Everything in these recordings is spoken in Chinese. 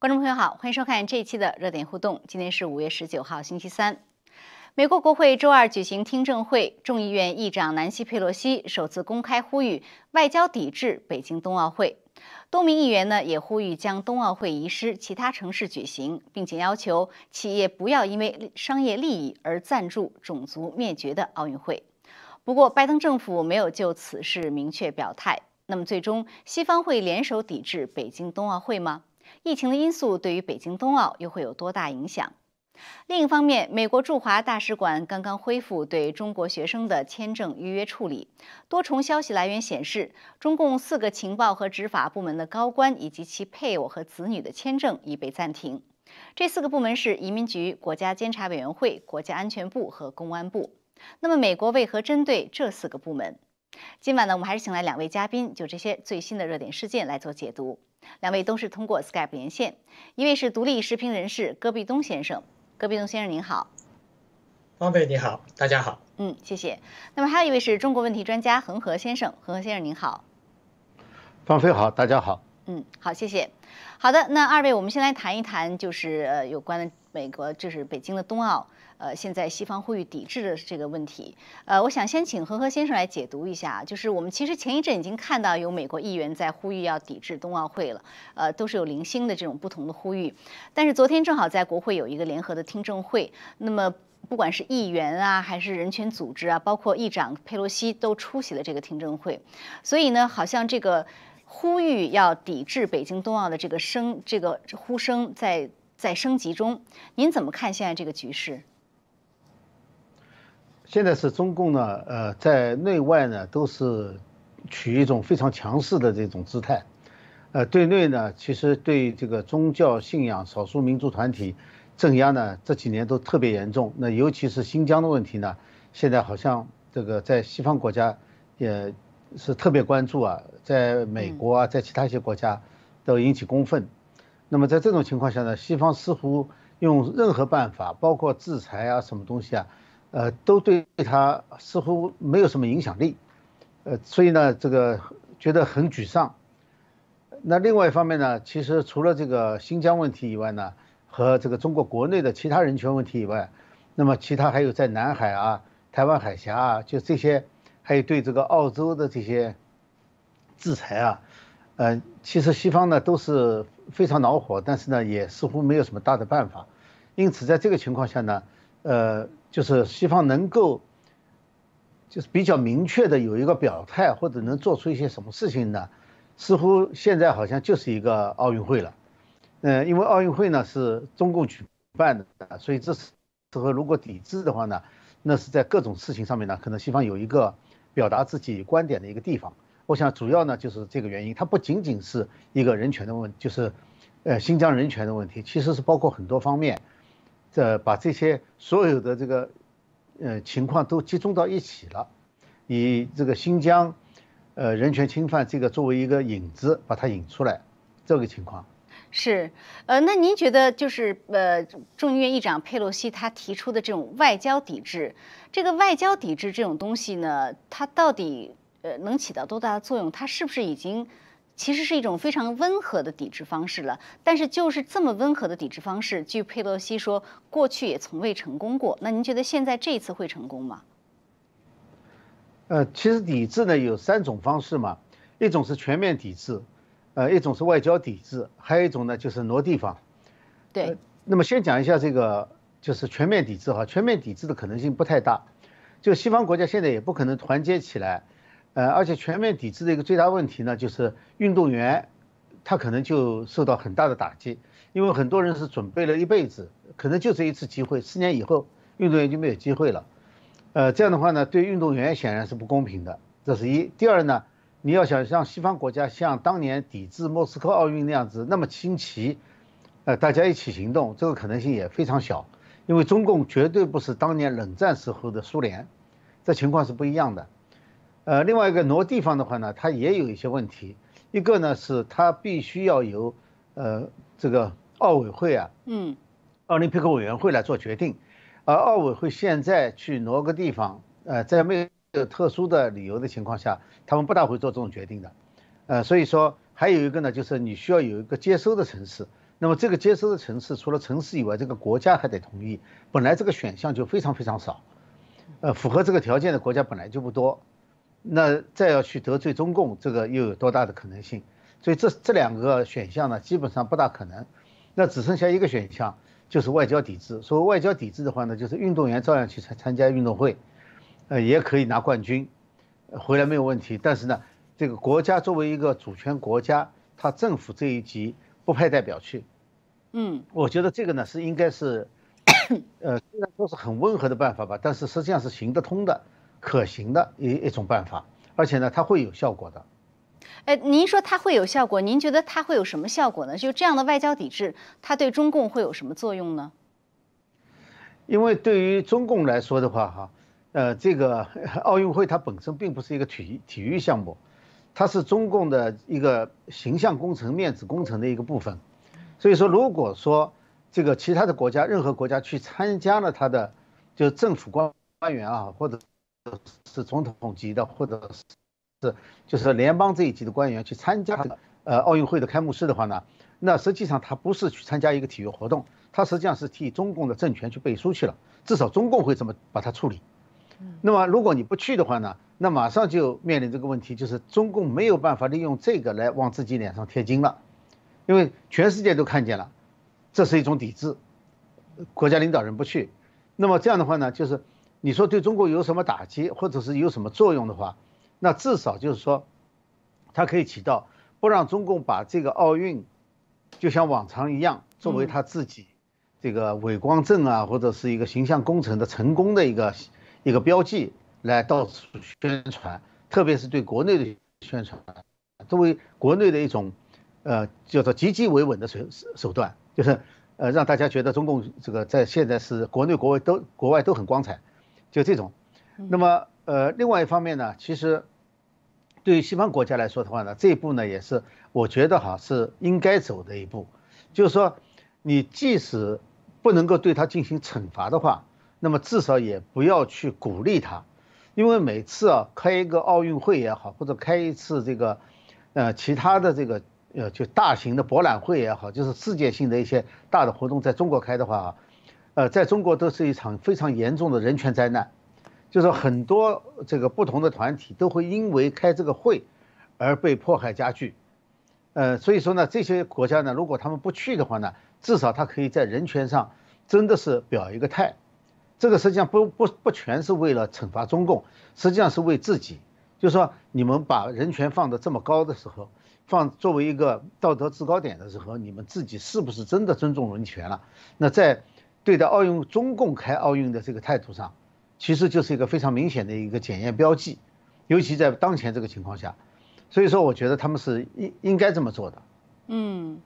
观众朋友好，欢迎收看这一期的热点互动。今天是五月十九号，星期三。美国国会周二举行听证会，众议院议长南希·佩洛西首次公开呼吁外交抵制北京冬奥会。多名议员呢也呼吁将冬奥会移师其他城市举行，并且要求企业不要因为商业利益而赞助种族灭绝的奥运会。不过，拜登政府没有就此事明确表态。那么，最终西方会联手抵制北京冬奥会吗？疫情的因素对于北京冬奥又会有多大影响？另一方面，美国驻华大使馆刚刚恢复对中国学生的签证预约处理。多重消息来源显示，中共四个情报和执法部门的高官以及其配偶和子女的签证已被暂停。这四个部门是移民局、国家监察委员会、国家安全部和公安部。那么，美国为何针对这四个部门？今晚呢，我们还是请来两位嘉宾，就这些最新的热点事件来做解读。两位都是通过 Skype 连线，一位是独立时评人士戈壁东先生，戈壁东先生您好，方贝你好，大家好，嗯，谢谢。那么还有一位是中国问题专家恒河先生，恒河先生您好，方飞好，大家好，嗯，好，谢谢。好的，那二位我们先来谈一谈，就是呃有关美国，就是北京的冬奥。呃，现在西方呼吁抵制的这个问题，呃，我想先请何何先生来解读一下。就是我们其实前一阵已经看到有美国议员在呼吁要抵制冬奥会了，呃，都是有零星的这种不同的呼吁。但是昨天正好在国会有一个联合的听证会，那么不管是议员啊，还是人权组织啊，包括议长佩洛西都出席了这个听证会。所以呢，好像这个呼吁要抵制北京冬奥的这个声，这个呼声在在升级中。您怎么看现在这个局势？现在是中共呢，呃，在内外呢都是取一种非常强势的这种姿态，呃，对内呢，其实对这个宗教信仰少数民族团体镇压呢，这几年都特别严重。那尤其是新疆的问题呢，现在好像这个在西方国家也是特别关注啊，在美国啊，在其他一些国家都引起公愤。那么在这种情况下呢，西方似乎用任何办法，包括制裁啊，什么东西啊。呃，都对他似乎没有什么影响力，呃，所以呢，这个觉得很沮丧。那另外一方面呢，其实除了这个新疆问题以外呢，和这个中国国内的其他人权问题以外，那么其他还有在南海啊、台湾海峡啊，就这些，还有对这个澳洲的这些制裁啊，呃，其实西方呢都是非常恼火，但是呢，也似乎没有什么大的办法。因此，在这个情况下呢，呃。就是西方能够，就是比较明确的有一个表态，或者能做出一些什么事情呢？似乎现在好像就是一个奥运会了，嗯，因为奥运会呢是中共举办的，所以这时候如果抵制的话呢，那是在各种事情上面呢，可能西方有一个表达自己观点的一个地方。我想主要呢就是这个原因，它不仅仅是一个人权的问，就是呃新疆人权的问题，其实是包括很多方面。这把这些所有的这个呃情况都集中到一起了，以这个新疆呃人权侵犯这个作为一个引子，把它引出来，这个情况是呃，那您觉得就是呃众议院议长佩洛西他提出的这种外交抵制，这个外交抵制这种东西呢，它到底呃能起到多大的作用？它是不是已经？其实是一种非常温和的抵制方式了，但是就是这么温和的抵制方式，据佩洛西说，过去也从未成功过。那您觉得现在这一次会成功吗？呃，其实抵制呢有三种方式嘛，一种是全面抵制，呃，一种是外交抵制，还有一种呢就是挪地方。对。那么先讲一下这个，就是全面抵制哈，全面抵制的可能性不太大，就西方国家现在也不可能团结起来。呃，而且全面抵制的一个最大问题呢，就是运动员他可能就受到很大的打击，因为很多人是准备了一辈子，可能就这一次机会，四年以后运动员就没有机会了。呃，这样的话呢，对运动员显然是不公平的，这是一。第二呢，你要想像西方国家像当年抵制莫斯科奥运那样子那么清奇，呃，大家一起行动，这个可能性也非常小，因为中共绝对不是当年冷战时候的苏联，这情况是不一样的。呃，另外一个挪地方的话呢，它也有一些问题。一个呢是它必须要由呃这个奥委会啊，嗯，奥林匹克委员会来做决定，而奥委会现在去挪个地方，呃，在没有特殊的理由的情况下，他们不大会做这种决定的。呃，所以说还有一个呢，就是你需要有一个接收的城市，那么这个接收的城市除了城市以外，这个国家还得同意。本来这个选项就非常非常少，呃，符合这个条件的国家本来就不多，那再要去得罪中共，这个又有多大的可能性？所以这这两个选项呢，基本上不大可能。那只剩下一个选项，就是外交抵制。所谓外交抵制的话呢，就是运动员照样去参参加运动会，呃，也可以拿冠军，回来没有问题。但是呢，这个国家作为一个主权国家，它政府这一级不派代表去。嗯，我觉得这个呢是应该是，呃，虽然说是很温和的办法吧，但是实际上是行得通的、可行的一一种办法，而且呢，它会有效果的。哎，您说它会有效果？您觉得它会有什么效果呢？就这样的外交抵制，它对中共会有什么作用呢？因为对于中共来说的话，哈，呃，这个 奥运会它本身并不是一个体育体育项目，它是中共的一个形象工程、面子工程的一个部分。所以说，如果说这个其他的国家，任何国家去参加了他的，就是政府官官员啊，或者是总统级的，或者是。是，就是联邦这一级的官员去参加呃奥运会的开幕式的话呢，那实际上他不是去参加一个体育活动，他实际上是替中共的政权去背书去了，至少中共会这么把它处理。那么如果你不去的话呢，那马上就面临这个问题，就是中共没有办法利用这个来往自己脸上贴金了，因为全世界都看见了，这是一种抵制，国家领导人不去，那么这样的话呢，就是你说对中国有什么打击，或者是有什么作用的话？那至少就是说，它可以起到不让中共把这个奥运，就像往常一样，作为他自己这个伟光正啊，或者是一个形象工程的成功的一个一个标记来到处宣传，特别是对国内的宣传，作为国内的一种呃叫做积极维稳的手手段，就是呃让大家觉得中共这个在现在是国内国外都国外都很光彩，就这种。那么呃另外一方面呢，其实。对于西方国家来说的话呢，这一步呢也是我觉得哈是应该走的一步，就是说，你即使不能够对他进行惩罚的话，那么至少也不要去鼓励他，因为每次啊开一个奥运会也好，或者开一次这个呃其他的这个呃就大型的博览会也好，就是世界性的一些大的活动在中国开的话啊，呃在中国都是一场非常严重的人权灾难。就是很多这个不同的团体都会因为开这个会而被迫害加剧，呃，所以说呢，这些国家呢，如果他们不去的话呢，至少他可以在人权上真的是表一个态。这个实际上不不不全是为了惩罚中共，实际上是为自己。就是说，你们把人权放得这么高的时候，放作为一个道德制高点的时候，你们自己是不是真的尊重人权了？那在对待奥运中共开奥运的这个态度上。其实就是一个非常明显的一个检验标记，尤其在当前这个情况下，所以说我觉得他们是应应该这么做的。嗯。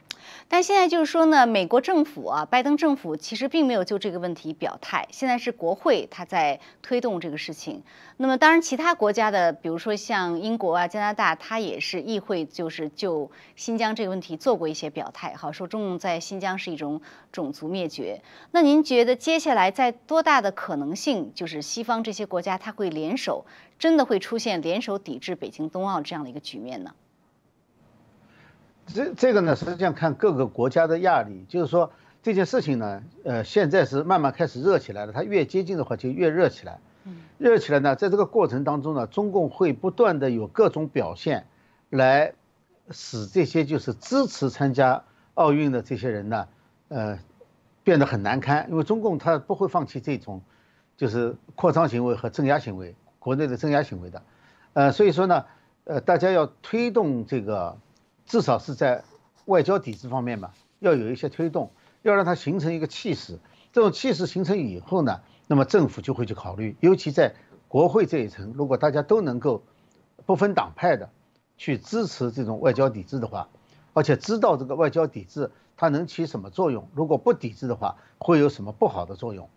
但现在就是说呢，美国政府啊，拜登政府其实并没有就这个问题表态。现在是国会他在推动这个事情。那么当然，其他国家的，比如说像英国啊、加拿大，他也是议会就是就新疆这个问题做过一些表态，好说中共在新疆是一种种族灭绝。那您觉得接下来在多大的可能性，就是西方这些国家他会联手，真的会出现联手抵制北京冬奥这样的一个局面呢？这这个呢，实际上看各个国家的压力，就是说这件事情呢，呃，现在是慢慢开始热起来了。它越接近的话，就越热起来。热起来呢，在这个过程当中呢，中共会不断的有各种表现，来使这些就是支持参加奥运的这些人呢，呃，变得很难堪。因为中共他不会放弃这种，就是扩张行为和镇压行为，国内的镇压行为的。呃，所以说呢，呃，大家要推动这个。至少是在外交抵制方面吧，要有一些推动，要让它形成一个气势。这种气势形成以后呢，那么政府就会去考虑，尤其在国会这一层，如果大家都能够不分党派的去支持这种外交抵制的话，而且知道这个外交抵制它能起什么作用，如果不抵制的话会有什么不好的作用，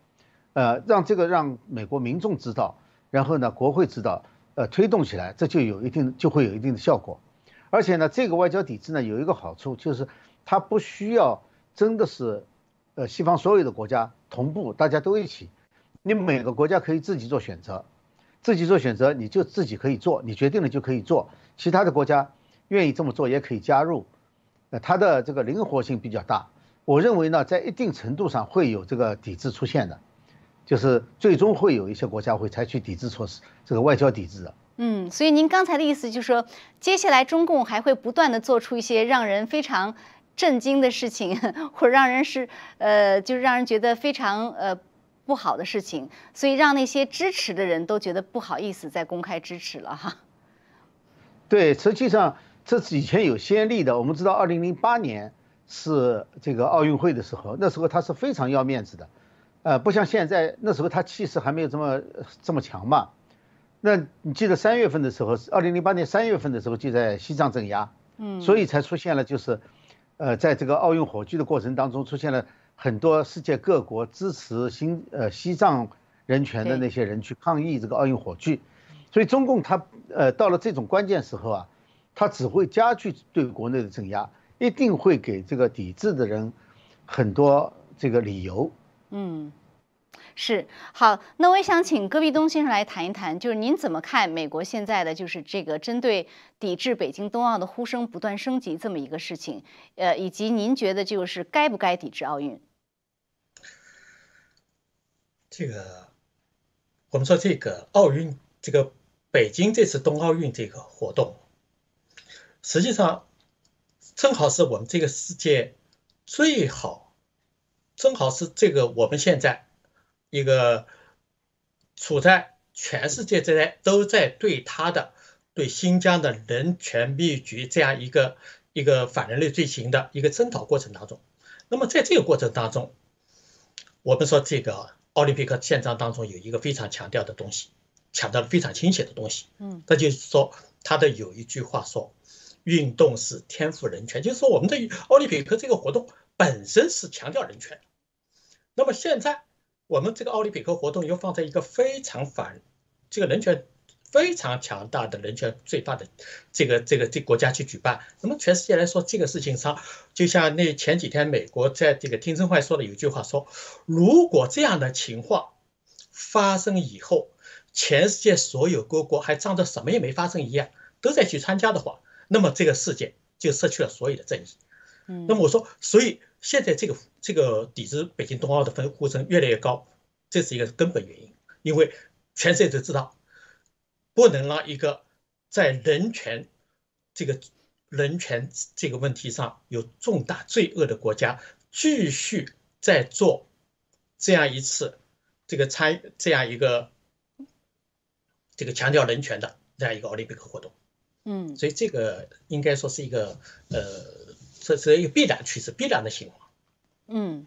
呃，让这个让美国民众知道，然后呢，国会知道，呃，推动起来，这就有一定就会有一定的效果。而且呢，这个外交抵制呢有一个好处，就是它不需要真的是，呃，西方所有的国家同步，大家都一起，你每个国家可以自己做选择，自己做选择，你就自己可以做，你决定了就可以做，其他的国家愿意这么做也可以加入，呃，它的这个灵活性比较大，我认为呢，在一定程度上会有这个抵制出现的，就是最终会有一些国家会采取抵制措施，这个外交抵制的。嗯，所以您刚才的意思就是说，接下来中共还会不断的做出一些让人非常震惊的事情，或者让人是呃，就是让人觉得非常呃不好的事情，所以让那些支持的人都觉得不好意思再公开支持了 哈。对，实际上这是以前有先例的。我们知道，二零零八年是这个奥运会的时候，那时候他是非常要面子的，呃，不像现在，那时候他气势还没有这么这么强嘛。那你记得三月份的时候，二零零八年三月份的时候就在西藏镇压，嗯，所以才出现了就是，呃，在这个奥运火炬的过程当中，出现了很多世界各国支持新呃西藏人权的那些人去抗议这个奥运火炬，所以中共他呃到了这种关键时候啊，他只会加剧对国内的镇压，一定会给这个抵制的人很多这个理由，嗯。是好，那我也想请戈壁东先生来谈一谈，就是您怎么看美国现在的就是这个针对抵制北京冬奥的呼声不断升级这么一个事情，呃，以及您觉得就是该不该抵制奥运？这个我们说这个奥运，这个北京这次冬奥运这个活动，实际上正好是我们这个世界最好，正好是这个我们现在。一个处在全世界在都在对他的对新疆的人权灭绝这样一个一个反人类罪行的一个征讨过程当中，那么在这个过程当中，我们说这个奥林匹克宪章当中有一个非常强调的东西，强调的非常清晰的东西，嗯，那就是说他的有一句话说，运动是天赋人权，就是说我们的奥林匹克这个活动本身是强调人权，那么现在。我们这个奥林匹克活动又放在一个非常反这个人权非常强大的人权最大的这个这个这国家去举办，那么全世界来说这个事情上，就像那前几天美国在这个听证会说的有句话说，如果这样的情况发生以后，全世界所有各国还仗着什么也没发生一样，都在去参加的话，那么这个世界就失去了所有的正义。嗯，那么我说，所以。现在这个这个抵制北京冬奥的分呼声越来越高，这是一个根本原因。因为全世界都知道，不能让一个在人权这个人权这个问题上有重大罪恶的国家继续在做这样一次这个参这样一个这个强调人权的这样一个奥林匹克活动。嗯，所以这个应该说是一个呃。这是一个必然趋势，必然的情况。嗯，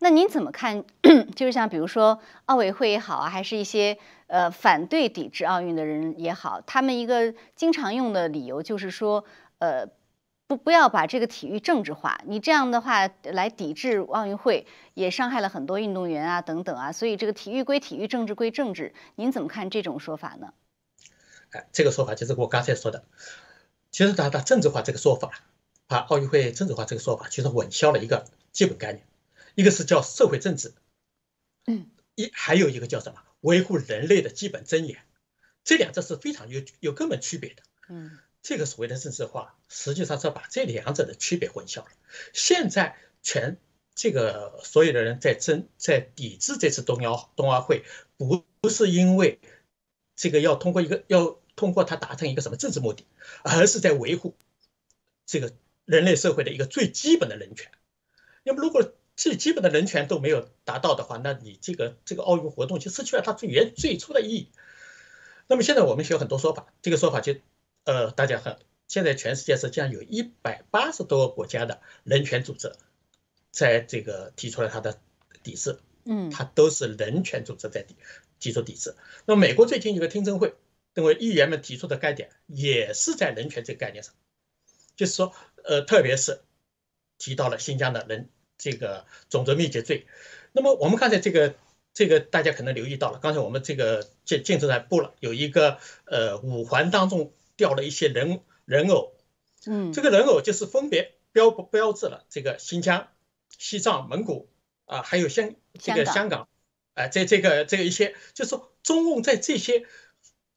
那您怎么看？就是像比如说奥委会也好啊，还是一些呃反对抵制奥运的人也好，他们一个经常用的理由就是说，呃，不不要把这个体育政治化。你这样的话来抵制奥运会，也伤害了很多运动员啊等等啊。所以这个体育归体育，政治归政治。您怎么看这种说法呢？哎，这个说法就是我刚才说的，其实他他政治化这个说法。把奥运会政治化这个说法，其实混淆了一个基本概念，一个是叫社会政治，嗯，一还有一个叫什么维护人类的基本尊严，这两者是非常有有根本区别的，嗯，这个所谓的政治化，实际上是把这两者的区别混淆了。现在全这个所有的人在争在抵制这次冬奥冬奥会，不不是因为这个要通过一个要通过它达成一个什么政治目的，而是在维护这个。人类社会的一个最基本的人权，那么如果最基本的人权都没有达到的话，那你这个这个奥运活动就失去了它最原最初的意义。那么现在我们有很多说法，这个说法就呃大家很现在全世界实际上有一百八十多个国家的人权组织在这个提出了它的抵制，嗯，它都是人权组织在底提出抵制。那么美国最近有个听证会，认为议员们提出的概念也是在人权这个概念上，就是说。呃，特别是提到了新疆的人这个种族灭绝罪，那么我们刚才这个这个大家可能留意到了，刚才我们这个建建筑台布了有一个呃五环当中掉了一些人人偶，嗯，这个人偶就是分别标标志了这个新疆、西藏、蒙古啊，还有香这个香港，哎，在这个这个一些，就是说中共在这些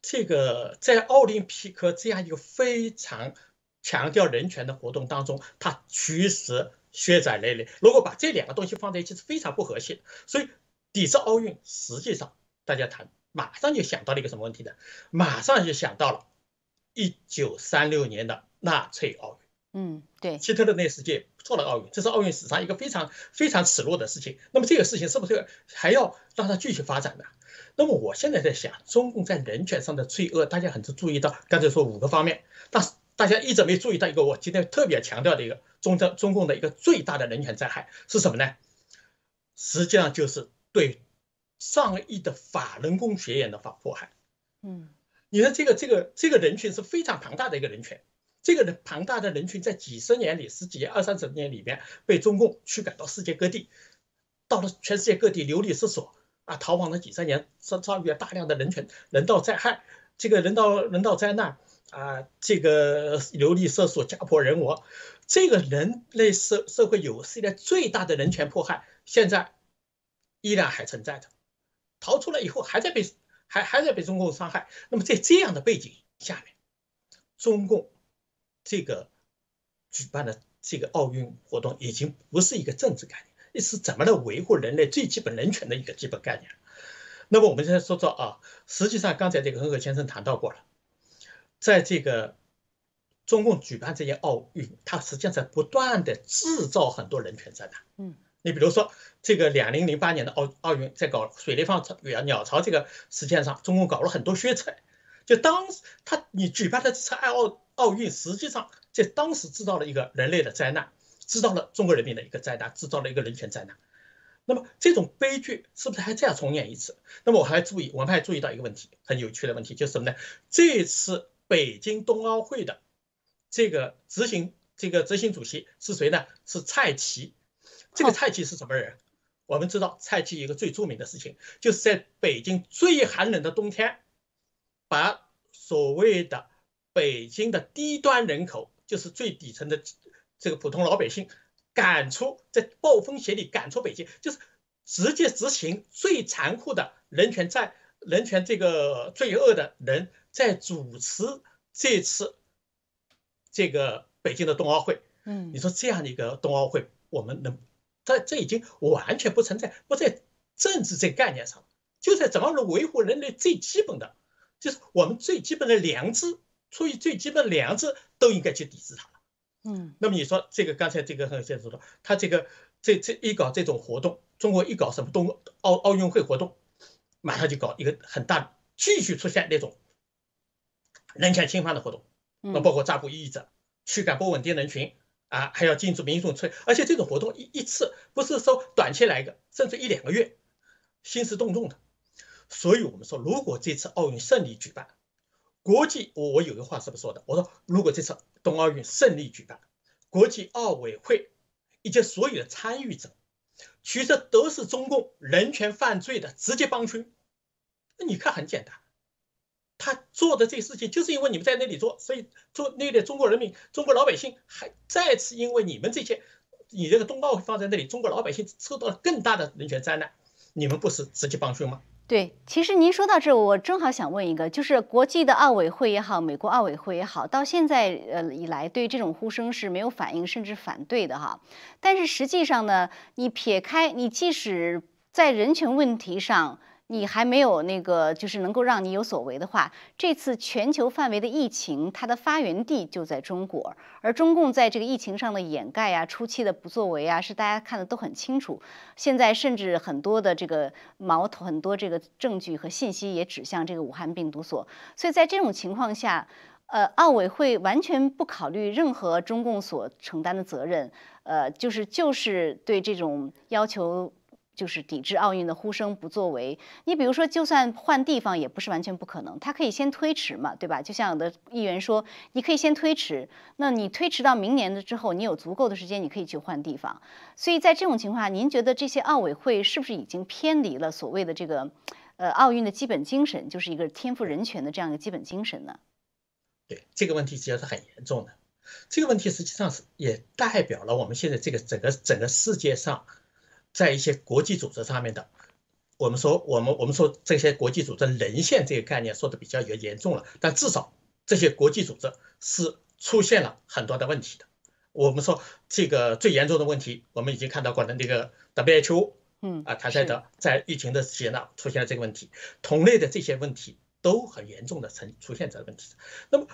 这个在奥林匹克这样一个非常。强调人权的活动当中，他其实血债累累。如果把这两个东西放在一起是非常不和谐。所以抵制奥运，实际上大家谈，马上就想到了一个什么问题呢？马上就想到了一九三六年的纳粹奥运。嗯，对，希特勒那世界错了奥运，这是奥运史上一个非常非常耻辱的事情。那么这个事情是不是还要让它继续发展呢？那么我现在在想，中共在人权上的罪恶，大家很是注意到，刚才说五个方面，但是大家一直没注意到一个，我今天特别强调的一个中中中共的一个最大的人权灾害是什么呢？实际上就是对上亿的法轮功学员的法迫害。嗯，你看这个这个这个人群是非常庞大的一个人群，这个人庞大的人群在几十年里、十几年、二三十年里面被中共驱赶到世界各地，到了全世界各地流离失所啊，逃亡了几十年，遭遭遇了大量的人权人道灾害，这个人道人道灾难啊，这个流离失所、家破人亡，这个人类社社会有史以来最大的人权迫害，现在依然还存在着，逃出来以后还在被还还在被中共伤害。那么在这样的背景下面，中共这个举办的这个奥运活动已经不是一个政治概念，是怎么来维护人类最基本人权的一个基本概念。那么我们现在说说啊，实际上刚才这个恒河先生谈到过了，在这个中共举办这些奥运，它实际上在不断的制造很多人权灾难。嗯，你比如说这个两零零八年的奥奥运，在搞水立方鸟鸟巢这个事件上，中共搞了很多宣传。就当时他你举办的这次奥奥运，实际上在当时制造了一个人类的灾难，制造了中国人民的一个灾难，制造了一个人权灾难。那么这种悲剧是不是还再要重演一次？那么我还注意，我们还注意到一个问题，很有趣的问题，就是什么呢？这次北京冬奥会的这个执行这个执行主席是谁呢？是蔡奇。这个蔡奇是什么人？我们知道蔡奇一个最著名的事情，就是在北京最寒冷的冬天，把所谓的北京的低端人口，就是最底层的这个普通老百姓。赶出在暴风雪里赶出北京，就是直接执行最残酷的人权在人权这个罪恶的人，在主持这次这个北京的冬奥会。嗯，你说这样的一个冬奥会，我们能这这已经完全不存在，不在政治这个概念上，就在怎么能维护人类最基本的，就是我们最基本的良知，出于最基本的良知，都应该去抵制它。嗯，那么你说这个刚才这个很先说的，他这个这这一搞这种活动，中国一搞什么冬奥奥运会活动，马上就搞一个很大，继续出现那种人权侵犯的活动，那包括抓捕异议者、驱赶不稳定人群啊，还要禁止民众出，而且这种活动一一次不是说短期来一个，甚至一两个月，兴师动众的。所以我们说，如果这次奥运顺利举办，国际，我我有个话是不是说的？我说，如果这次冬奥运顺利举办，国际奥委会以及所有的参与者，其实都是中共人权犯罪的直接帮凶。那你看很简单，他做的这事情，就是因为你们在那里做，所以做那里中国人民、中国老百姓还再次因为你们这些，你这个冬奥会放在那里，中国老百姓受到了更大的人权灾难，你们不是直接帮凶吗？对，其实您说到这，我正好想问一个，就是国际的奥委会也好，美国奥委会也好，到现在呃以来，对这种呼声是没有反应，甚至反对的哈。但是实际上呢，你撇开，你即使在人权问题上，你还没有那个，就是能够让你有所为的话，这次全球范围的疫情，它的发源地就在中国，而中共在这个疫情上的掩盖啊、初期的不作为啊，是大家看的都很清楚。现在甚至很多的这个矛头、很多这个证据和信息也指向这个武汉病毒所，所以在这种情况下，呃，奥委会完全不考虑任何中共所承担的责任，呃，就是就是对这种要求。就是抵制奥运的呼声不作为，你比如说，就算换地方也不是完全不可能，他可以先推迟嘛，对吧？就像有的议员说，你可以先推迟，那你推迟到明年的之后，你有足够的时间，你可以去换地方。所以在这种情况下，您觉得这些奥委会是不是已经偏离了所谓的这个，呃，奥运的基本精神，就是一个天赋人权的这样一个基本精神呢？对这个问题，实际上是很严重的。这个问题实际上是也代表了我们现在这个整个整个世界上。在一些国际组织上面的，我们说我们我们说这些国际组织沦陷这个概念说的比较严严重了，但至少这些国际组织是出现了很多的问题的。我们说这个最严重的问题，我们已经看到过的那个 WHO，嗯啊，谭赛德在疫情的期间呢出现了这个问题，同类的这些问题都很严重的呈出现这个问题。那么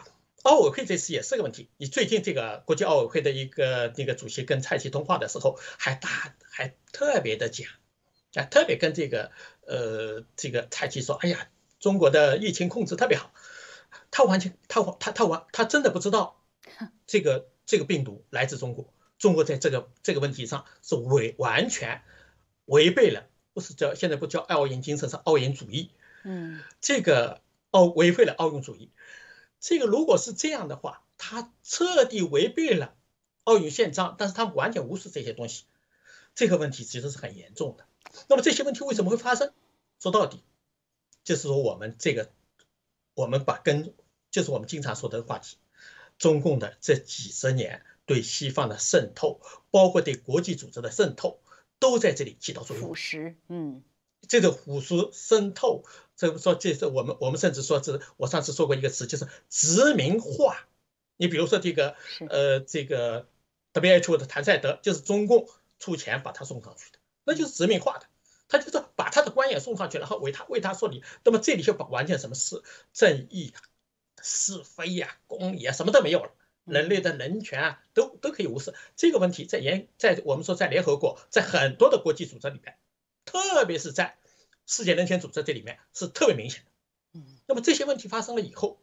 奥委会这次也是个问题，你最近这个国际奥委会的一个那个主席跟蔡奇通话的时候，还大还特别的讲，啊，特别跟这个呃这个蔡奇说，哎呀，中国的疫情控制特别好。他完全，他他他完，他真的不知道，这个这个病毒来自中国，中国在这个这个问题上是违完全违背了，不是叫现在不叫奥运精神，是奥运主义，嗯，这个奥违背了奥运主义，这个如果是这样的话，他彻底违背了奥运宪章，但是他完全无视这些东西，这个问题其实是很严重的。那么这些问题为什么会发生？说到底，就是说我们这个，我们把跟。就是我们经常说的话题，中共的这几十年对西方的渗透，包括对国际组织的渗透，都在这里起到作用。腐蚀，嗯，这个腐蚀渗透，这个说这是我们我们甚至说是我上次说过一个词，就是殖民化。你比如说这个呃这个 WHO 的谭赛德，就是中共出钱把他送上去的，那就是殖民化的。他就是把他的官员送上去，然后为他为他说理。那么这里就把完全什么是正义啊？是非呀，公理啊，什么都没有了。人类的人权啊，都都可以无视。这个问题在联在我们说在联合国，在很多的国际组织里面，特别是在世界人权组织这里面是特别明显的。嗯，那么这些问题发生了以后，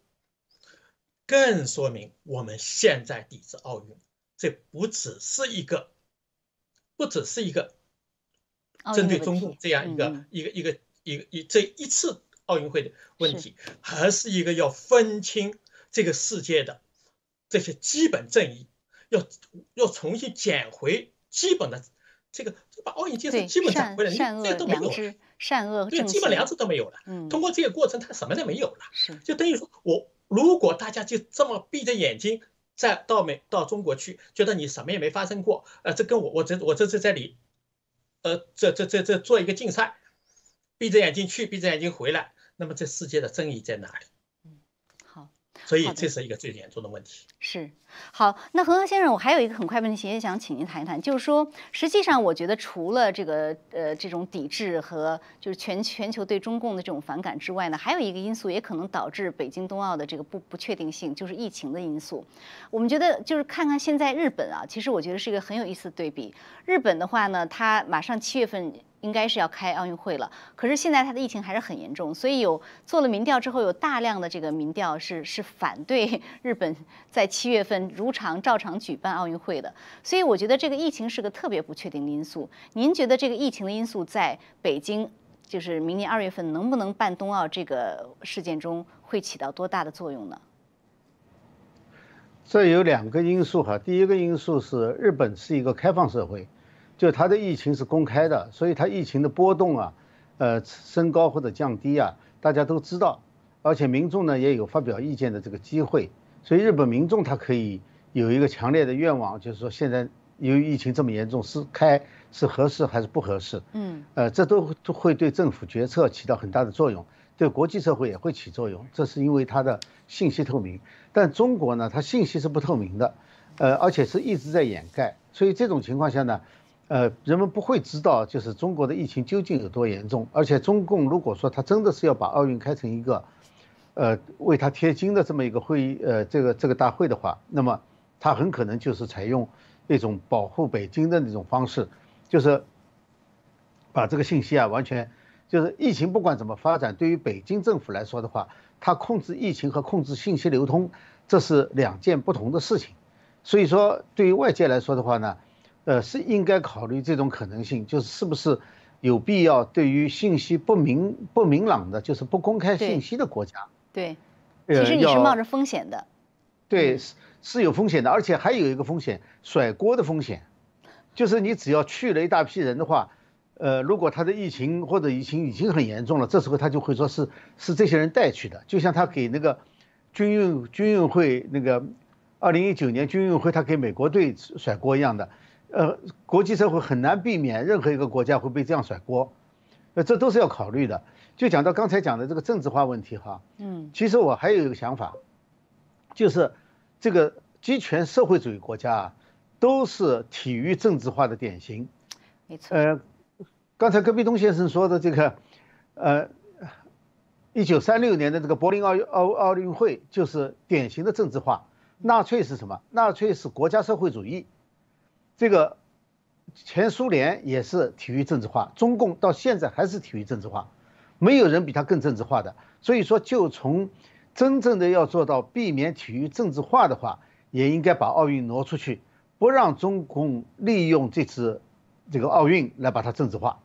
更说明我们现在抵制奥运，这不只是一个，不只是一个针对中共这样一个一个一个一个一这一次。奥运会的问题，还是一个要分清这个世界的这些基本正义，要要重新捡回基本的这个，把奥运精神基本捡回来，这都没有了，善恶对基本良知都没有了。嗯，通过这个过程，他什么都没有了。是，就等于说我如果大家就这么闭着眼睛再到美到中国去，觉得你什么也没发生过，呃，这跟我我这我这是在里，呃，这这这这做一个竞赛。闭着眼睛去，闭着眼睛回来，那么这世界的正义在哪里？所以这是一个最严重的问题。是，好，那何刚先生，我还有一个很快问题也想请您谈一谈，就是说，实际上我觉得除了这个呃这种抵制和就是全全球对中共的这种反感之外呢，还有一个因素也可能导致北京冬奥的这个不不确定性，就是疫情的因素。我们觉得就是看看现在日本啊，其实我觉得是一个很有意思的对比。日本的话呢，它马上七月份。应该是要开奥运会了，可是现在它的疫情还是很严重，所以有做了民调之后，有大量的这个民调是是反对日本在七月份如常照常举办奥运会的。所以我觉得这个疫情是个特别不确定的因素。您觉得这个疫情的因素在北京，就是明年二月份能不能办冬奥这个事件中会起到多大的作用呢？这有两个因素哈，第一个因素是日本是一个开放社会。就它的疫情是公开的，所以它疫情的波动啊，呃，升高或者降低啊，大家都知道，而且民众呢也有发表意见的这个机会，所以日本民众他可以有一个强烈的愿望，就是说现在由于疫情这么严重，是开是合适还是不合适？嗯，呃，这都都会对政府决策起到很大的作用，对国际社会也会起作用，这是因为它的信息透明。但中国呢，它信息是不透明的，呃，而且是一直在掩盖，所以这种情况下呢。呃，人们不会知道，就是中国的疫情究竟有多严重。而且，中共如果说他真的是要把奥运开成一个，呃，为他贴金的这么一个会议，呃，这个这个大会的话，那么他很可能就是采用那种保护北京的那种方式，就是把这个信息啊，完全就是疫情不管怎么发展，对于北京政府来说的话，他控制疫情和控制信息流通，这是两件不同的事情。所以说，对于外界来说的话呢。呃，是应该考虑这种可能性，就是是不是有必要对于信息不明不明朗的，就是不公开信息的国家，对，其实你是冒着风险的，对，是是有风险的，而且还有一个风险，甩锅的风险，就是你只要去了一大批人的话，呃，如果他的疫情或者疫情已经很严重了，这时候他就会说是是这些人带去的，就像他给那个军运军运会那个二零一九年军运会，他给美国队甩锅一样的。呃，国际社会很难避免任何一个国家会被这样甩锅，呃，这都是要考虑的。就讲到刚才讲的这个政治化问题哈，嗯，其实我还有一个想法，就是这个集权社会主义国家啊，都是体育政治化的典型。没错。呃，刚才戈壁东先生说的这个，呃，一九三六年的这个柏林奥奥奥运会就是典型的政治化。纳粹是什么？纳粹是国家社会主义。这个前苏联也是体育政治化，中共到现在还是体育政治化，没有人比他更政治化的。所以说，就从真正的要做到避免体育政治化的话，也应该把奥运挪出去，不让中共利用这次这个奥运来把它政治化，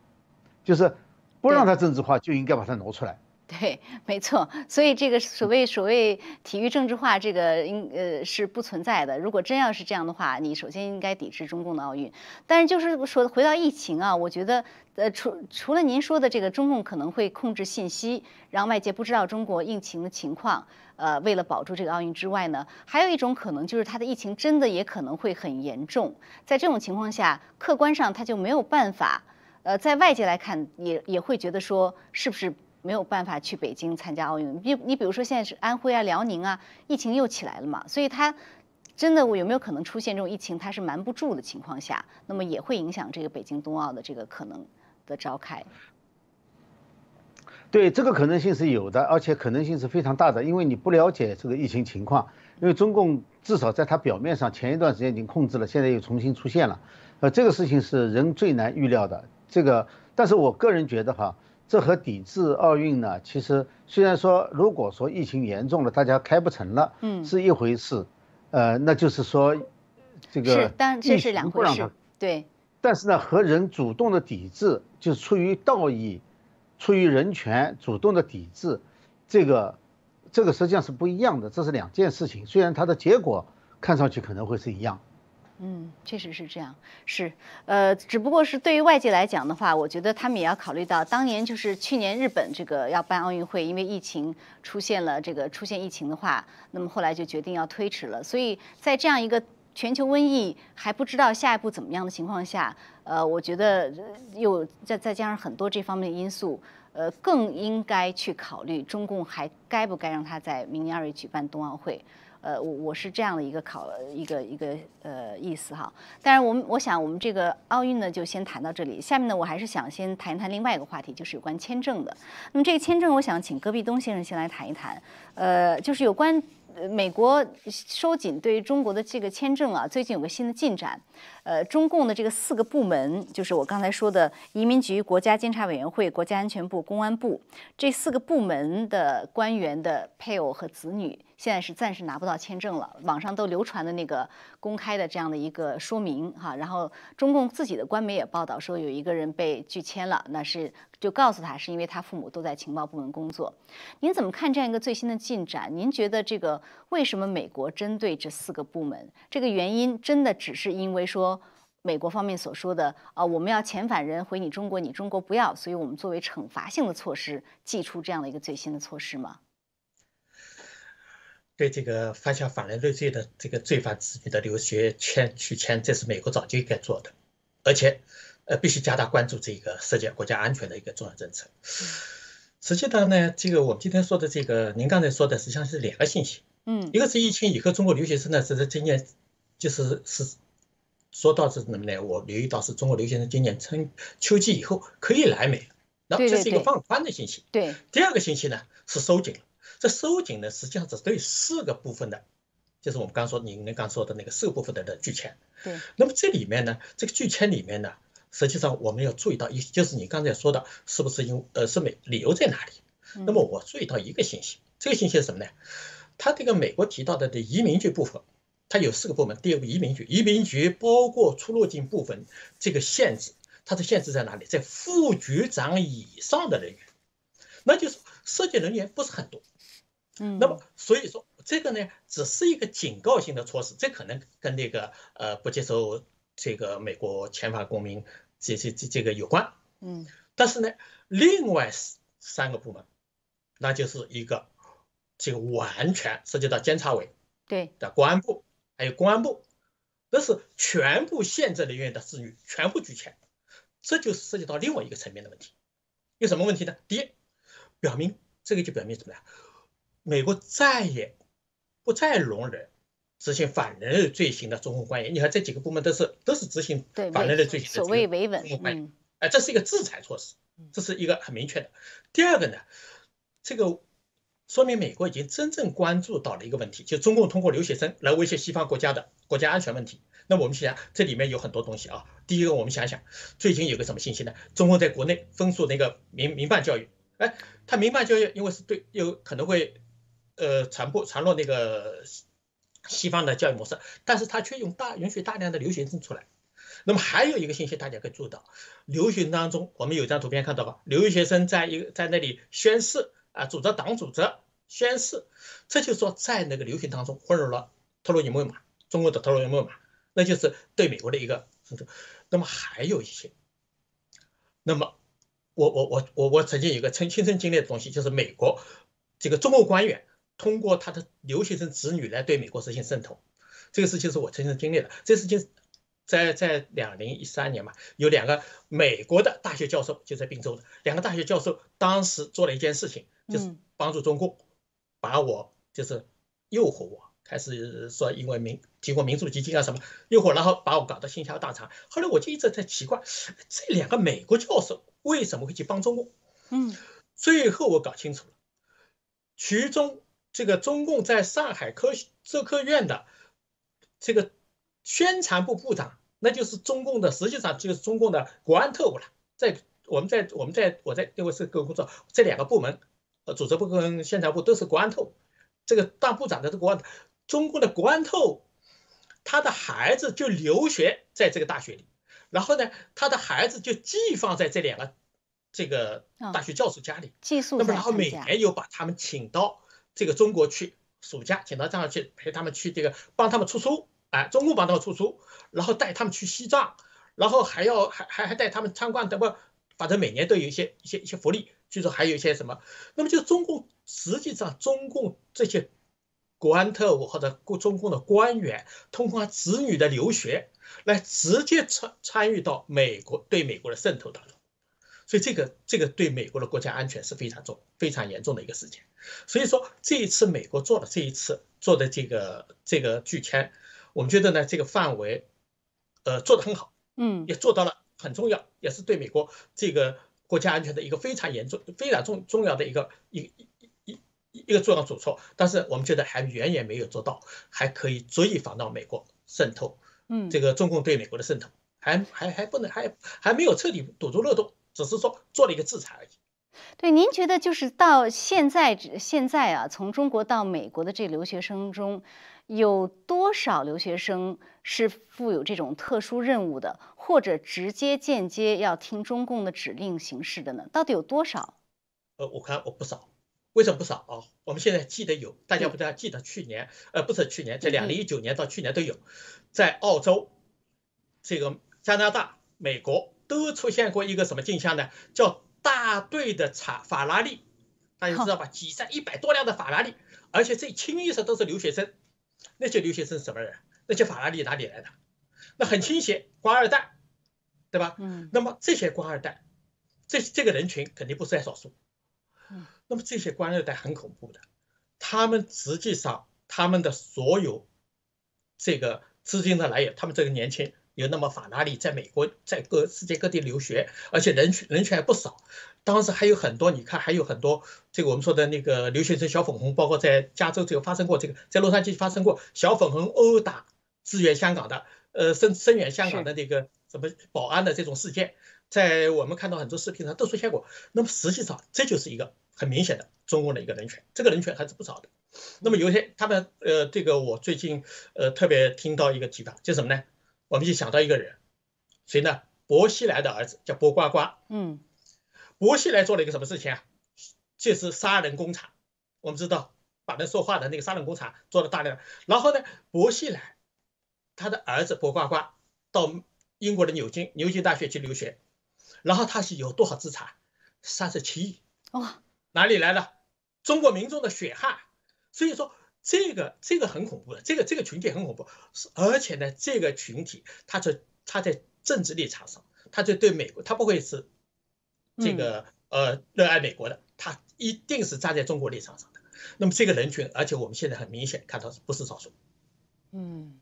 就是不让它政治化，就应该把它挪出来。对，没错，所以这个所谓所谓体育政治化，这个应呃是不存在的。如果真要是这样的话，你首先应该抵制中共的奥运。但是就是说回到疫情啊，我觉得呃除除了您说的这个中共可能会控制信息，让外界不知道中国疫情的情况，呃，为了保住这个奥运之外呢，还有一种可能就是它的疫情真的也可能会很严重。在这种情况下，客观上他就没有办法，呃，在外界来看也也会觉得说是不是？没有办法去北京参加奥运。比你比如说现在是安徽啊、辽宁啊，疫情又起来了嘛，所以它真的我有没有可能出现这种疫情它是瞒不住的情况下，那么也会影响这个北京冬奥的这个可能的召开。对，这个可能性是有的，而且可能性是非常大的，因为你不了解这个疫情情况。因为中共至少在它表面上前一段时间已经控制了，现在又重新出现了，呃，这个事情是人最难预料的。这个，但是我个人觉得哈。这和抵制奥运呢，其实虽然说，如果说疫情严重了，大家开不成了，嗯，是一回事，呃，那就是说，这个是，但这是两回事，对。但是呢，和人主动的抵制，就是出于道义、出于人权主动的抵制，这个，这个实际上是不一样的，这是两件事情。虽然它的结果看上去可能会是一样。嗯，确实是这样，是，呃，只不过是对于外界来讲的话，我觉得他们也要考虑到，当年就是去年日本这个要办奥运会，因为疫情出现了这个出现疫情的话，那么后来就决定要推迟了。所以在这样一个全球瘟疫还不知道下一步怎么样的情况下，呃，我觉得又再再加上很多这方面的因素，呃，更应该去考虑中共还该不该让他在明年二月举办冬奥会。呃，我我是这样的一个考一个一个呃意思哈。当然，我们我想我们这个奥运呢就先谈到这里。下面呢，我还是想先谈一谈另外一个话题，就是有关签证的。那么这个签证，我想请戈壁东先生先来谈一谈。呃，就是有关美国收紧对于中国的这个签证啊，最近有个新的进展。呃，中共的这个四个部门，就是我刚才说的移民局、国家监察委员会、国家安全部、公安部这四个部门的官员的配偶和子女。现在是暂时拿不到签证了，网上都流传的那个公开的这样的一个说明哈，然后中共自己的官媒也报道说有一个人被拒签了，那是就告诉他是因为他父母都在情报部门工作。您怎么看这样一个最新的进展？您觉得这个为什么美国针对这四个部门？这个原因真的只是因为说美国方面所说的啊，我们要遣返人回你中国，你中国不要，所以我们作为惩罚性的措施，祭出这样的一个最新的措施吗？对这个犯下反人类罪的这个罪犯子女的留学签取签，这是美国早就应该做的，而且，呃，必须加大关注这个涉及国家安全的一个重要政策。实际上呢，这个我们今天说的这个，您刚才说的实际上是两个信息，嗯，一个是疫情以后中国留学生呢，是今年就是是说到是什么呢？我留意到是中国留学生今年春秋季以后可以来美，那这是一个放宽的信息。对，第二个信息呢是收紧了。这收紧呢，实际上只对四个部分的，就是我们刚说您您刚说的那个四个部分的的拒签。对。那么这里面呢，这个拒签里面呢，实际上我们要注意到一，就是你刚才说的，是不是因呃是美理由在哪里？那么我注意到一个信息，这个信息是什么呢？他这个美国提到的的移民局部分，它有四个部门。第二个移民局，移民局包括出入境部分这个限制，它的限制在哪里？在副局长以上的人员，那就是涉及人员不是很多。嗯，那么所以说这个呢，只是一个警告性的措施，这可能跟那个呃不接受这个美国遣返公民这这这这个有关。嗯，但是呢，另外三个部门，那就是一个这个完全涉及到监察委对的公安部，还有公安部，那是全部限制人员的子女全部拒签，这就涉及到另外一个层面的问题。有什么问题呢？第一，表明这个就表明什么呀？美国再也不再容忍执行反人类罪行的中共官员。你看这几个部门都是都是执行对反人类罪行的所谓维稳，嗯，哎，这是一个制裁措施，这是一个很明确的。第二个呢，这个说明美国已经真正关注到了一个问题，就中共通过留学生来威胁西方国家的国家安全问题。那我们想想，这里面有很多东西啊。第一个，我们想想，最近有个什么信息呢？中共在国内封锁那个民民办教育，哎，他民办教育因为是对有可能会呃传播传入那个西方的教育模式，但是他却用大允许大量的留学生出来。那么还有一个信息，大家可以注意到，留学当中，我们有张图片看到吧？留学生在一个在那里宣誓啊，组织党组织宣誓，这就是说在那个留学当中混入了特洛伊木马，中国的特洛伊木马。那就是对美国的一个，那么还有一些，那么我我我我我曾经有一个亲亲身经历的东西，就是美国这个中国官员通过他的留学生子女来对美国实行渗透，这个事情是我亲身经历的。这事情在在两零一三年嘛，有两个美国的大学教授就在滨州的两个大学教授，当时做了一件事情，就是帮助中共把我就是诱惑我。开始说因为民提供民主基金啊什么诱惑，然后把我搞得心下大厂。后来我就一直在奇怪，这两个美国教授为什么会去帮中共？嗯，最后我搞清楚了，其中这个中共在上海科社科院的这个宣传部部长，那就是中共的，实际上就是中共的国安特务了。在我们在我们在我在因为是个工作，这两个部门，呃，组织部跟宣传部都是国安特务。这个当部长的这国安。中共的国安特务，他的孩子就留学在这个大学里，然后呢，他的孩子就寄放在这两个这个大学教授家里，寄宿。那么然后每年又把他们请到这个中国去，暑假请到这样去陪他们去这个帮他们出书，哎，中共帮他们出书，然后带他们去西藏，然后还要还还还带他们参观，怎么反正每年都有一些一些一些福利，据说还有一些什么，那么就中共实际上中共这些。国安特务或者中共的官员通过子女的留学来直接参参与到美国对美国的渗透当中，所以这个这个对美国的国家安全是非常重、非常严重的一个事件。所以说这一次美国做的这一次做的这个这个拒签，我们觉得呢这个范围，呃做的很好，嗯，也做到了很重要，也是对美国这个国家安全的一个非常严重、非常重重要的一个一。一个重要举措，但是我们觉得还远远没有做到，还可以足以防到美国渗透。嗯，这个中共对美国的渗透，还还还不能，还还没有彻底堵住漏洞，只是说做了一个制裁而已。对，您觉得就是到现在现在啊，从中国到美国的这留学生中，有多少留学生是负有这种特殊任务的，或者直接间接要听中共的指令行事的呢？到底有多少？呃，我看我不少。为什么不少啊？我们现在记得有，大家不要记得去年，呃，不是去年，在两零一九年到去年都有，在澳洲、这个加拿大、美国都出现过一个什么镜像呢？叫大队的法法拉利，大家知道吧？挤上一百多辆的法拉利，而且这清一色都是留学生。那些留学生什么人？那些法拉利哪里来的？那很清显，官二代，对吧？嗯。那么这些官二代，这这个人群肯定不是在少数。那么这些官二代很恐怖的，他们实际上他们的所有这个资金的来源，他们这个年轻有那么法拉利，在美国在各世界各地留学，而且人群人群还不少。当时还有很多，你看还有很多这个我们说的那个留学生小粉红，包括在加州这个发生过这个，在洛杉矶发生过小粉红殴打支援香港的，呃声声援香港的那个什么保安的这种事件。在我们看到很多视频上都出现过，那么实际上这就是一个很明显的中共的一个人权，这个人权还是不少的。那么有些他们呃，这个我最近呃特别听到一个提法，就什么呢？我们就想到一个人，谁呢？薄熙来的儿子叫薄瓜瓜。嗯，薄熙来做了一个什么事情啊？就是杀人工厂。我们知道把人说话的那个杀人工厂做了大量。然后呢，薄熙来他的儿子薄瓜瓜到英国的牛津牛津大学去留学。然后他是有多少资产？三十七亿哇！哪里来的？中国民众的血汗。所以说这个这个很恐怖的，这个这个群体很恐怖。而且呢，这个群体他在他在政治立场上，他就对美国，他不会是这个呃热爱美国的，他一定是站在中国立场上的。那么这个人群，而且我们现在很明显看到是不是少数？嗯，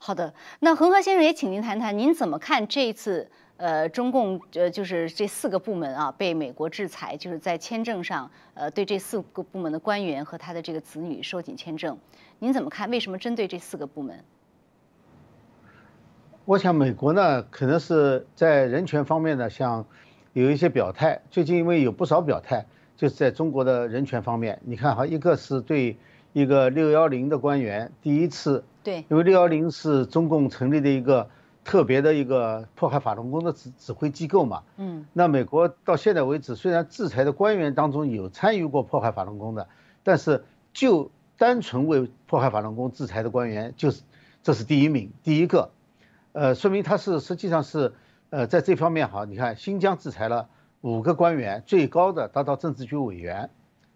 好的。那恒河先生也请您谈谈，您怎么看这一次？呃，中共呃就是这四个部门啊被美国制裁，就是在签证上，呃，对这四个部门的官员和他的这个子女收紧签证，您怎么看？为什么针对这四个部门？我想美国呢，可能是在人权方面呢，像有一些表态。最近因为有不少表态，就是在中国的人权方面，你看哈，一个是对一个六幺零的官员第一次，对，因为六幺零是中共成立的一个。特别的一个迫害法轮功的指指挥机构嘛，嗯，那美国到现在为止，虽然制裁的官员当中有参与过迫害法轮功的，但是就单纯为迫害法轮功制裁的官员，就是这是第一名，第一个，呃，说明他是实际上是呃在这方面哈，你看新疆制裁了五个官员，最高的达到政治局委员，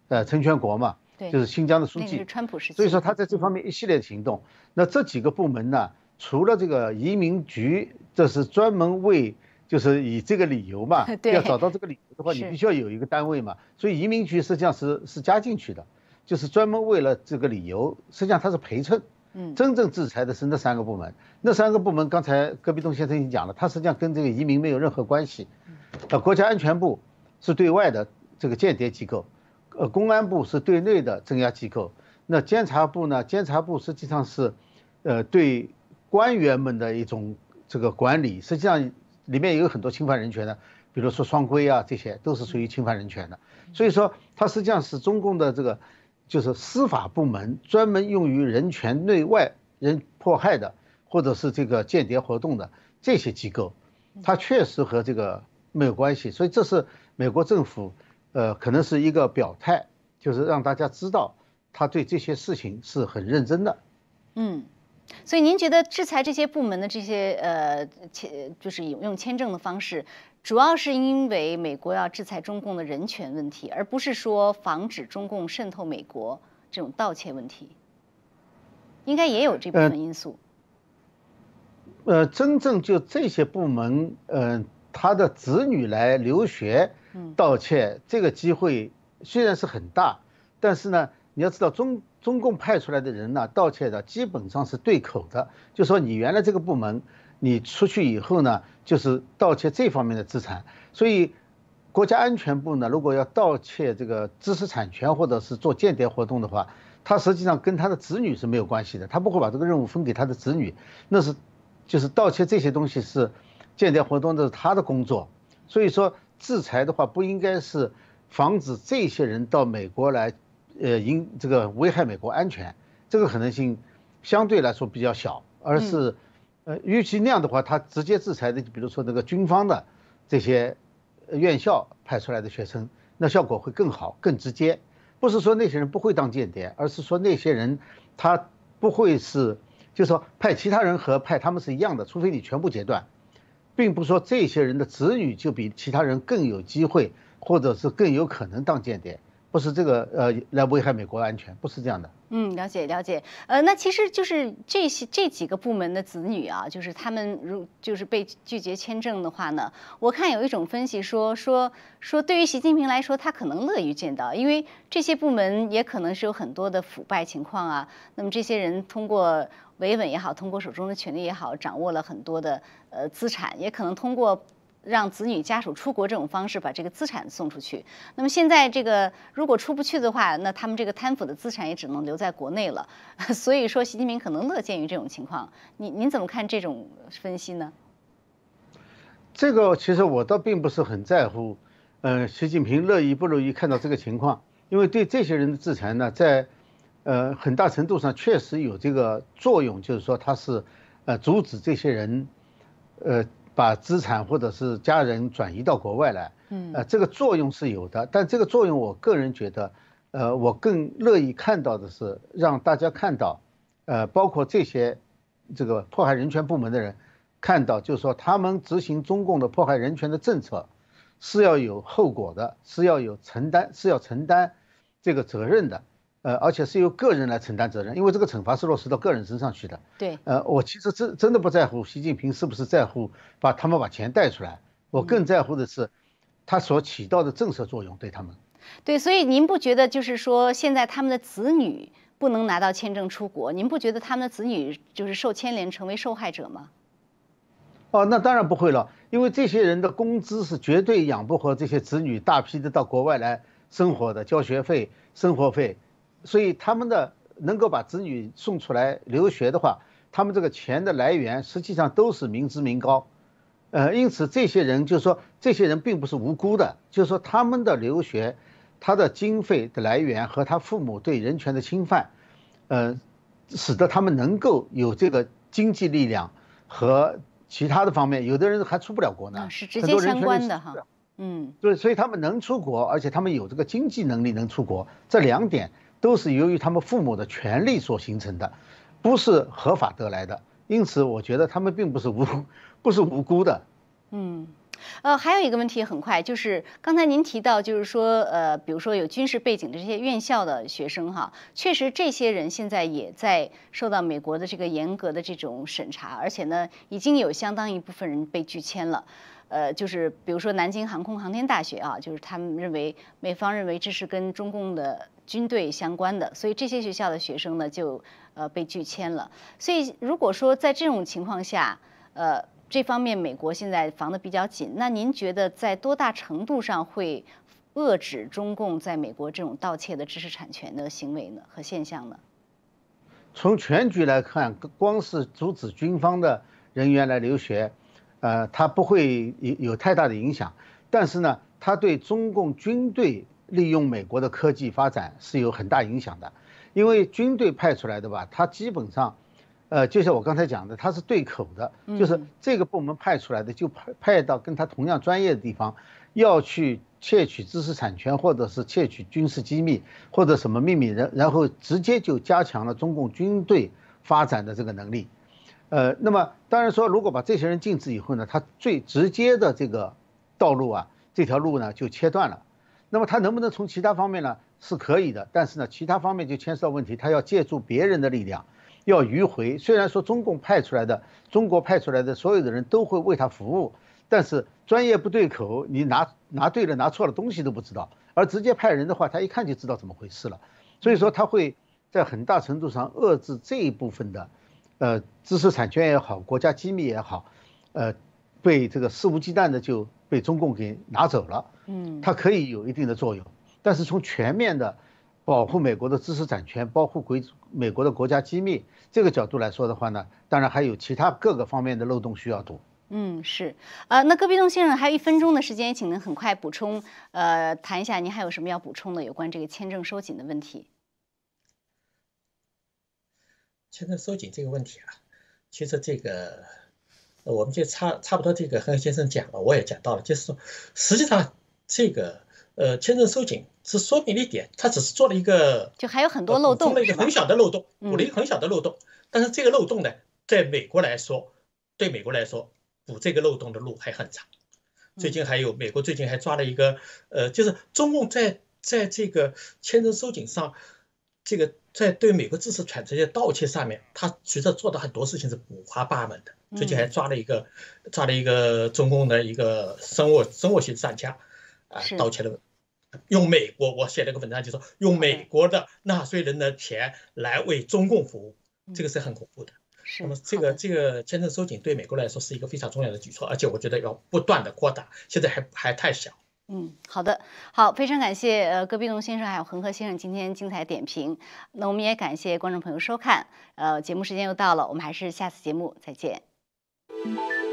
呃，陈全国嘛，对，就是新疆的书记，川普时期，所以说他在这方面一系列的行动，那这几个部门呢？除了这个移民局，这是专门为，就是以这个理由嘛，要找到这个理由的话，你必须要有一个单位嘛。所以移民局实际上是是加进去的，就是专门为了这个理由，实际上它是陪衬。嗯，真正制裁的是那三个部门，那三个部门刚才戈壁东先生已经讲了，它实际上跟这个移民没有任何关系。呃，国家安全部是对外的这个间谍机构，呃，公安部是对内的镇压机构，那监察部呢？监察部实际上是，呃，对。官员们的一种这个管理，实际上里面也有很多侵犯人权的，比如说双规啊，这些都是属于侵犯人权的。所以说，它实际上是中共的这个就是司法部门专门用于人权内外人迫害的，或者是这个间谍活动的这些机构，它确实和这个没有关系。所以这是美国政府呃可能是一个表态，就是让大家知道他对这些事情是很认真的。嗯。所以您觉得制裁这些部门的这些呃签就是用签证的方式，主要是因为美国要制裁中共的人权问题，而不是说防止中共渗透美国这种盗窃问题，应该也有这部分因素。呃，真正就这些部门，嗯，他的子女来留学盗窃这个机会虽然是很大，但是呢，你要知道中。中共派出来的人呢，盗窃的基本上是对口的，就说你原来这个部门，你出去以后呢，就是盗窃这方面的资产。所以，国家安全部呢，如果要盗窃这个知识产权或者是做间谍活动的话，他实际上跟他的子女是没有关系的，他不会把这个任务分给他的子女，那是就是盗窃这些东西是间谍活动的他的工作。所以说，制裁的话不应该是防止这些人到美国来。呃，因这个危害美国安全，这个可能性相对来说比较小，而是，呃，与其那样的话，他直接制裁的，比如说那个军方的这些院校派出来的学生，那效果会更好、更直接。不是说那些人不会当间谍，而是说那些人他不会是，就是说派其他人和派他们是一样的，除非你全部截断，并不是说这些人的子女就比其他人更有机会，或者是更有可能当间谍。不是这个呃来危害美国安全，不是这样的。嗯，了解了解。呃，那其实就是这些这几个部门的子女啊，就是他们如就是被拒绝签证的话呢，我看有一种分析说说说，对于习近平来说，他可能乐于见到，因为这些部门也可能是有很多的腐败情况啊。那么这些人通过维稳也好，通过手中的权力也好，掌握了很多的呃资产，也可能通过。让子女家属出国这种方式把这个资产送出去。那么现在这个如果出不去的话，那他们这个贪腐的资产也只能留在国内了。所以说，习近平可能乐见于这种情况。您您怎么看这种分析呢？这个其实我倒并不是很在乎。嗯，习近平乐意不乐意看到这个情况？因为对这些人的制裁呢，在呃很大程度上确实有这个作用，就是说他是呃阻止这些人呃。把资产或者是家人转移到国外来，嗯，呃，这个作用是有的，但这个作用我个人觉得，呃，我更乐意看到的是让大家看到，呃，包括这些这个迫害人权部门的人看到，就是说他们执行中共的迫害人权的政策是要有后果的，是要有承担，是要承担这个责任的。呃，而且是由个人来承担责任，因为这个惩罚是落实到个人身上去的。对，呃，我其实真真的不在乎习近平是不是在乎把他们把钱带出来，我更在乎的是他所起到的震慑作用对他们。对，所以您不觉得就是说现在他们的子女不能拿到签证出国，您不觉得他们的子女就是受牵连成为受害者吗？哦，那当然不会了，因为这些人的工资是绝对养不活这些子女大批的到国外来生活的，交学费、生活费，所以他们的能够把子女送出来留学的话，他们这个钱的来源实际上都是民脂民膏，呃，因此这些人就是说，这些人并不是无辜的，就是说他们的留学，他的经费的来源和他父母对人权的侵犯，呃，使得他们能够有这个经济力量和。其他的方面，有的人还出不了国呢，是直接相关的哈。嗯，对，所以他们能出国，而且他们有这个经济能力能出国，这两点都是由于他们父母的权利所形成的，不是合法得来的。因此，我觉得他们并不是无，不是无辜的。嗯。呃，还有一个问题很快，就是刚才您提到，就是说，呃，比如说有军事背景的这些院校的学生哈，确实这些人现在也在受到美国的这个严格的这种审查，而且呢，已经有相当一部分人被拒签了。呃，就是比如说南京航空航天大学啊，就是他们认为美方认为这是跟中共的军队相关的，所以这些学校的学生呢就呃被拒签了。所以如果说在这种情况下，呃。这方面美国现在防得比较紧，那您觉得在多大程度上会遏制中共在美国这种盗窃的知识产权的行为呢和现象呢？从全局来看，光是阻止军方的人员来留学，呃，它不会有有太大的影响，但是呢，它对中共军队利用美国的科技发展是有很大影响的，因为军队派出来的吧，它基本上。呃，就像我刚才讲的，他是对口的，就是这个部门派出来的，就派派到跟他同样专业的地方，要去窃取知识产权，或者是窃取军事机密，或者什么秘密，然然后直接就加强了中共军队发展的这个能力。呃，那么当然说，如果把这些人禁止以后呢，他最直接的这个道路啊，这条路呢就切断了。那么他能不能从其他方面呢？是可以的，但是呢，其他方面就牵涉到问题，他要借助别人的力量。要迂回，虽然说中共派出来的，中国派出来的所有的人都会为他服务，但是专业不对口，你拿拿对了拿错了东西都不知道，而直接派人的话，他一看就知道怎么回事了，所以说他会在很大程度上遏制这一部分的，呃，知识产权也好，国家机密也好，呃，被这个肆无忌惮的就被中共给拿走了，嗯，它可以有一定的作用，但是从全面的。保护美国的知识产权，保护国美国的国家机密，这个角度来说的话呢，当然还有其他各个方面的漏洞需要堵。嗯，是，呃，那戈壁东先生还有一分钟的时间，请您很快补充，呃，谈一下您还有什么要补充的有关这个签证收紧的问题。签证收紧这个问题啊，其实这个我们就差差不多，这个和先生讲了，我也讲到了，就是说，实际上这个。呃，签证收紧是说明了一点，他只是做了一个，就还有很多漏洞，补了一个很小的漏洞，补了一个很小的漏洞。但是这个漏洞呢，在美国来说，对美国来说，补这个漏洞的路还很长。最近还有美国最近还抓了一个，呃，就是中共在在这个签证收紧上，这个在对美国知识产权的盗窃上面，他其实做的很多事情是五花八门的。最近还抓了一个，抓了一个中共的一个生物生物学专家，啊，盗窃了。用美国，我写了个文章，就说用美国的纳税人的钱来为中共服务，这个是很恐怖的。是。那么这个这个签证收紧对美国来说是一个非常重要的举措，而且我觉得要不断的扩大，现在还还太小。嗯，好的，好，非常感谢呃戈壁龙先生还有恒河先生今天精彩点评。那我们也感谢观众朋友收看，呃，节目时间又到了，我们还是下次节目再见。Música